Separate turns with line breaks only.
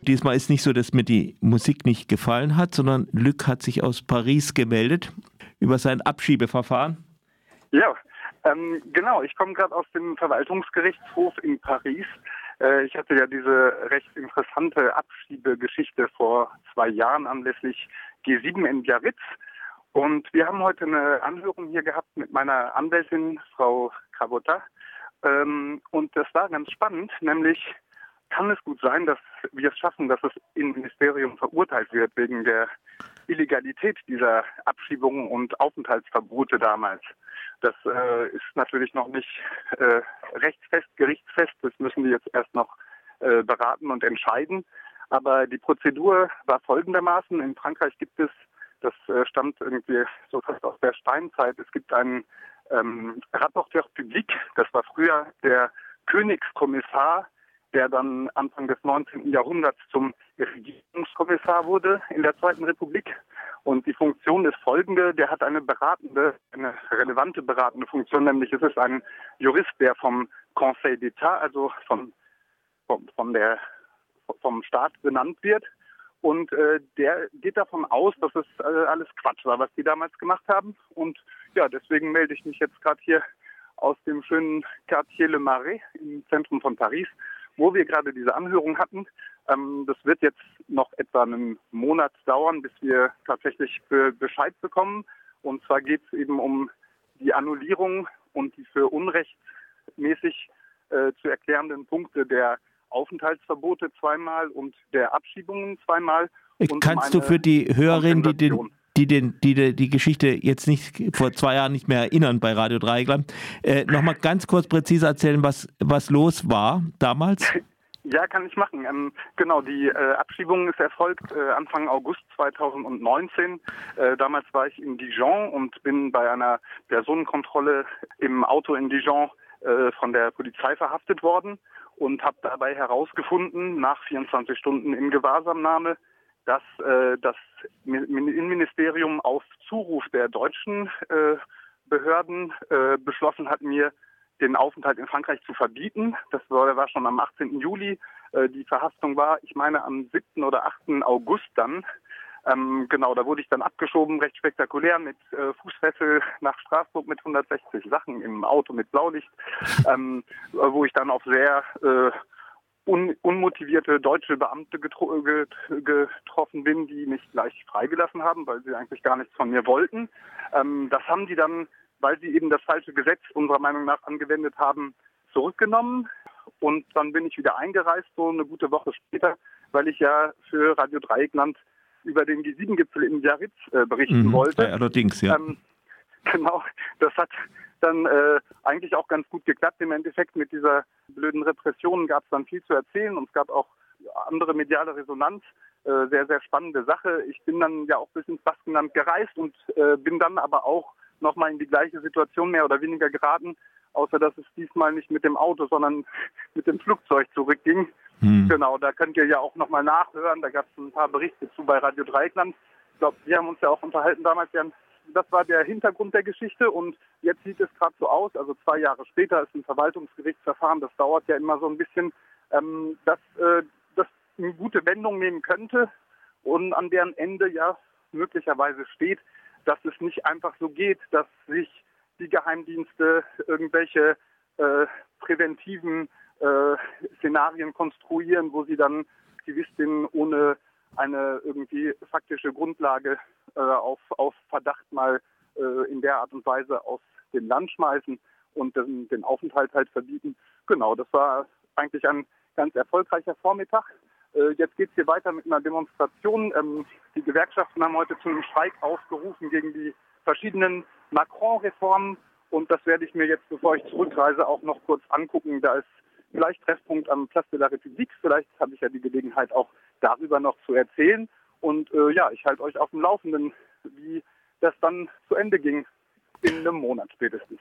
Diesmal ist nicht so, dass mir die Musik nicht gefallen hat, sondern Lück hat sich aus Paris gemeldet über sein Abschiebeverfahren.
Ja, ähm, genau. Ich komme gerade aus dem Verwaltungsgerichtshof in Paris. Äh, ich hatte ja diese recht interessante Abschiebegeschichte vor zwei Jahren anlässlich G7 in Biarritz. Und wir haben heute eine Anhörung hier gehabt mit meiner Anwältin, Frau Krabota. Ähm, und das war ganz spannend, nämlich kann es gut sein, dass wir es schaffen, dass das Innenministerium verurteilt wird wegen der Illegalität dieser Abschiebungen und Aufenthaltsverbote damals. Das äh, ist natürlich noch nicht äh, rechtsfest, gerichtsfest. Das müssen wir jetzt erst noch äh, beraten und entscheiden. Aber die Prozedur war folgendermaßen. In Frankreich gibt es, das äh, stammt irgendwie so fast aus der Steinzeit, es gibt einen ähm, Rapporteur public, das war früher der Königskommissar der dann Anfang des 19. Jahrhunderts zum Regierungskommissar wurde in der Zweiten Republik. Und die Funktion ist folgende, der hat eine beratende, eine relevante beratende Funktion, nämlich es ist ein Jurist, der vom Conseil d'État, also vom, vom, von der, vom Staat benannt wird. Und äh, der geht davon aus, dass es äh, alles Quatsch war, was die damals gemacht haben. Und ja, deswegen melde ich mich jetzt gerade hier aus dem schönen Quartier Le Marais im Zentrum von Paris wo wir gerade diese Anhörung hatten. Ähm, das wird jetzt noch etwa einen Monat dauern, bis wir tatsächlich Bescheid bekommen. Und zwar geht es eben um die Annullierung und die für unrechtmäßig äh, zu erklärenden Punkte der Aufenthaltsverbote zweimal und der Abschiebungen zweimal.
Kannst um du für die Hörerin, die den, die, den, die die Geschichte jetzt nicht vor zwei Jahren nicht mehr erinnern bei Radio Dreieckland, äh, nochmal ganz kurz präzise erzählen, was, was los war damals?
Ja, kann ich machen. Ähm, genau, die äh, Abschiebung ist erfolgt äh, Anfang August 2019. Äh, damals war ich in Dijon und bin bei einer Personenkontrolle im Auto in Dijon äh, von der Polizei verhaftet worden und habe dabei herausgefunden, nach 24 Stunden in Gewahrsamnahme, dass äh, das Innenministerium auf Zuruf der deutschen äh, Behörden äh, beschlossen hat, mir den Aufenthalt in Frankreich zu verbieten. Das war, war schon am 18. Juli. Äh, die Verhaftung war, ich meine, am 7. oder 8. August dann. Ähm, genau, da wurde ich dann abgeschoben, recht spektakulär, mit äh, Fußfessel nach Straßburg mit 160 Sachen im Auto mit Blaulicht, ähm, wo ich dann auf sehr äh, un unmotivierte deutsche Beamte getro getroffen bin, die mich gleich freigelassen haben, weil sie eigentlich gar nichts von mir wollten. Ähm, das haben die dann, weil sie eben das falsche Gesetz unserer Meinung nach angewendet haben, zurückgenommen. Und dann bin ich wieder eingereist, so eine gute Woche später, weil ich ja für Radio Dreieckland über den G7-Gipfel in Biarritz äh, berichten mhm, wollte.
Allerdings, ja. Ähm,
genau, das hat dann äh, eigentlich auch ganz gut geklappt. Im Endeffekt mit dieser blöden Repression gab es dann viel zu erzählen und es gab auch andere mediale Resonanz. Äh, sehr, sehr spannende Sache. Ich bin dann ja auch bis ins Baskenland gereist und äh, bin dann aber auch nochmal in die gleiche Situation mehr oder weniger geraten, außer dass es diesmal nicht mit dem Auto, sondern mit dem Flugzeug zurückging. Hm. Genau, da könnt ihr ja auch nochmal nachhören. Da gab es ein paar Berichte zu bei Radio Dreieckland. Ich glaube, wir haben uns ja auch unterhalten damals, Jan, das war der Hintergrund der Geschichte und jetzt sieht es gerade so aus, also zwei Jahre später ist ein Verwaltungsgerichtsverfahren, das dauert ja immer so ein bisschen, ähm, dass äh, das eine gute Wendung nehmen könnte und an deren Ende ja möglicherweise steht, dass es nicht einfach so geht, dass sich die Geheimdienste irgendwelche äh, präventiven Szenarien konstruieren, wo sie dann Aktivistinnen ohne eine irgendwie faktische Grundlage äh, auf, auf Verdacht mal äh, in der Art und Weise aus dem Land schmeißen und den, den Aufenthalt halt verbieten. Genau, das war eigentlich ein ganz erfolgreicher Vormittag. Äh, jetzt geht es hier weiter mit einer Demonstration. Ähm, die Gewerkschaften haben heute zu einem Streik aufgerufen gegen die verschiedenen Macron-Reformen. Und das werde ich mir jetzt, bevor ich zurückreise, auch noch kurz angucken. Da ist vielleicht Treffpunkt am Place de la République. Vielleicht habe ich ja die Gelegenheit, auch darüber noch zu erzählen. Und äh, ja, ich halte euch auf dem Laufenden, wie das dann zu Ende ging in einem Monat spätestens.